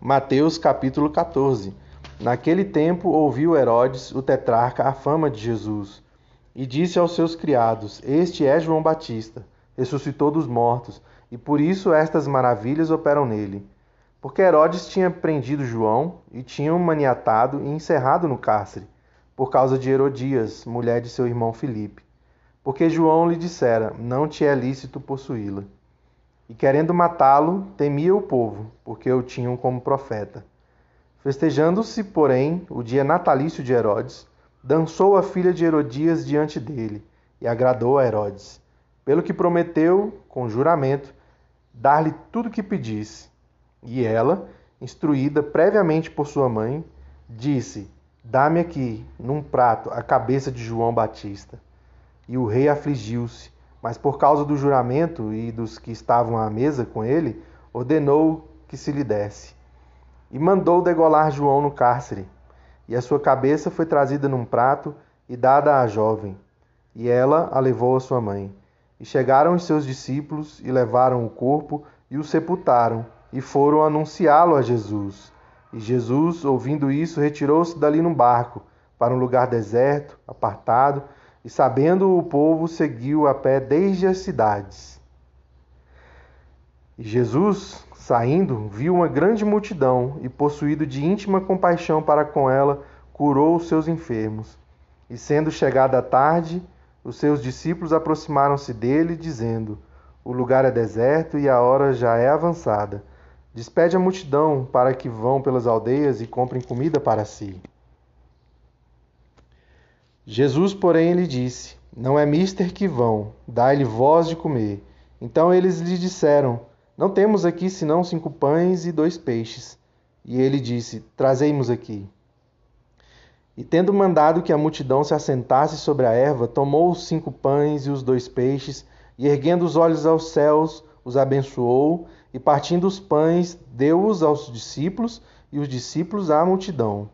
Mateus capítulo 14. Naquele tempo ouviu Herodes, o tetrarca, a fama de Jesus, e disse aos seus criados: Este é João Batista, ressuscitou dos mortos, e por isso estas maravilhas operam nele. Porque Herodes tinha prendido João e tinha o maniatado e encerrado no cárcere, por causa de Herodias, mulher de seu irmão Filipe. Porque João lhe dissera: Não te é lícito possuí-la. E querendo matá-lo, temia o povo, porque o tinham como profeta. Festejando-se, porém, o dia natalício de Herodes, dançou a filha de Herodias diante dele, e agradou a Herodes, pelo que prometeu, com juramento, dar-lhe tudo o que pedisse. E ela, instruída previamente por sua mãe, disse: Dá-me aqui, num prato, a cabeça de João Batista. E o rei afligiu-se mas por causa do juramento e dos que estavam à mesa com ele, ordenou que se lhe desse. E mandou degolar João no cárcere. E a sua cabeça foi trazida num prato e dada à jovem. E ela a levou à sua mãe. E chegaram os seus discípulos e levaram o corpo e o sepultaram, e foram anunciá-lo a Jesus. E Jesus, ouvindo isso, retirou-se dali num barco, para um lugar deserto, apartado, e sabendo o povo, seguiu a pé desde as cidades. E Jesus, saindo, viu uma grande multidão e, possuído de íntima compaixão para com ela, curou os seus enfermos. E sendo chegada a tarde, os seus discípulos aproximaram-se dele, dizendo: O lugar é deserto e a hora já é avançada. Despede a multidão para que vão pelas aldeias e comprem comida para si. Jesus, porém, lhe disse: Não é mister que vão, dai-lhe voz de comer. Então eles lhe disseram: Não temos aqui senão cinco pães e dois peixes. E ele disse: Trazei-mos aqui. E tendo mandado que a multidão se assentasse sobre a erva, tomou os cinco pães e os dois peixes, e erguendo os olhos aos céus, os abençoou, e partindo os pães, deu-os aos discípulos, e os discípulos à multidão.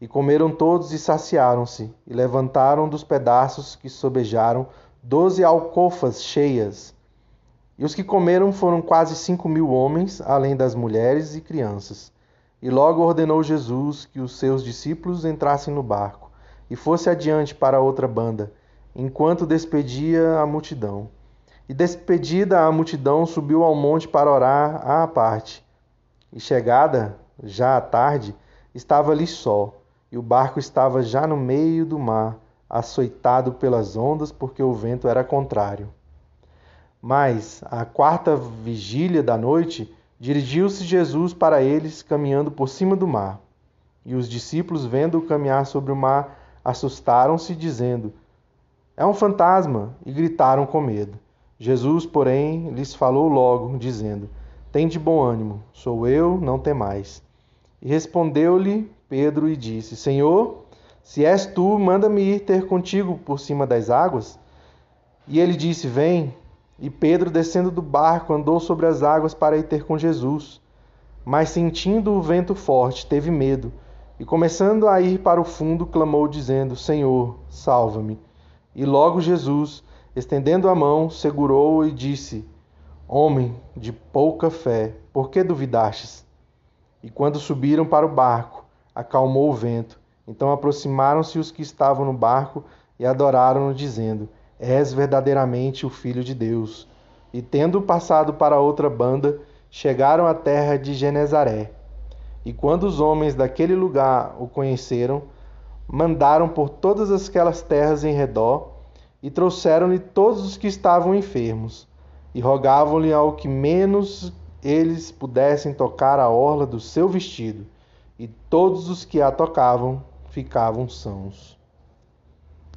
E comeram todos e saciaram-se, e levantaram dos pedaços que sobejaram doze alcofas cheias. E os que comeram foram quase cinco mil homens, além das mulheres e crianças. E logo ordenou Jesus que os seus discípulos entrassem no barco e fosse adiante para outra banda, enquanto despedia a multidão. E despedida a multidão, subiu ao monte para orar à parte. E chegada, já à tarde, estava ali só e o barco estava já no meio do mar, açoitado pelas ondas, porque o vento era contrário. Mas, à quarta vigília da noite, dirigiu-se Jesus para eles, caminhando por cima do mar. E os discípulos, vendo-o caminhar sobre o mar, assustaram-se, dizendo: É um fantasma! E gritaram com medo. Jesus, porém, lhes falou logo, dizendo: Tende bom ânimo, sou eu, não temais. E respondeu-lhe Pedro e disse: Senhor, se és tu, manda-me ir ter contigo por cima das águas. E ele disse: Vem. E Pedro, descendo do barco, andou sobre as águas para ir ter com Jesus. Mas sentindo o vento forte, teve medo, e começando a ir para o fundo, clamou, dizendo: Senhor, salva-me. E logo Jesus, estendendo a mão, segurou-o e disse: Homem de pouca fé, por que duvidastes? E quando subiram para o barco, acalmou o vento. Então aproximaram-se os que estavam no barco e adoraram-no, dizendo: És verdadeiramente o Filho de Deus. E tendo passado para outra banda, chegaram à terra de Genezaré. E quando os homens daquele lugar o conheceram, mandaram por todas aquelas terras em redor e trouxeram-lhe todos os que estavam enfermos e rogavam-lhe ao que menos eles pudessem tocar a orla do seu vestido e todos os que a tocavam ficavam sãos.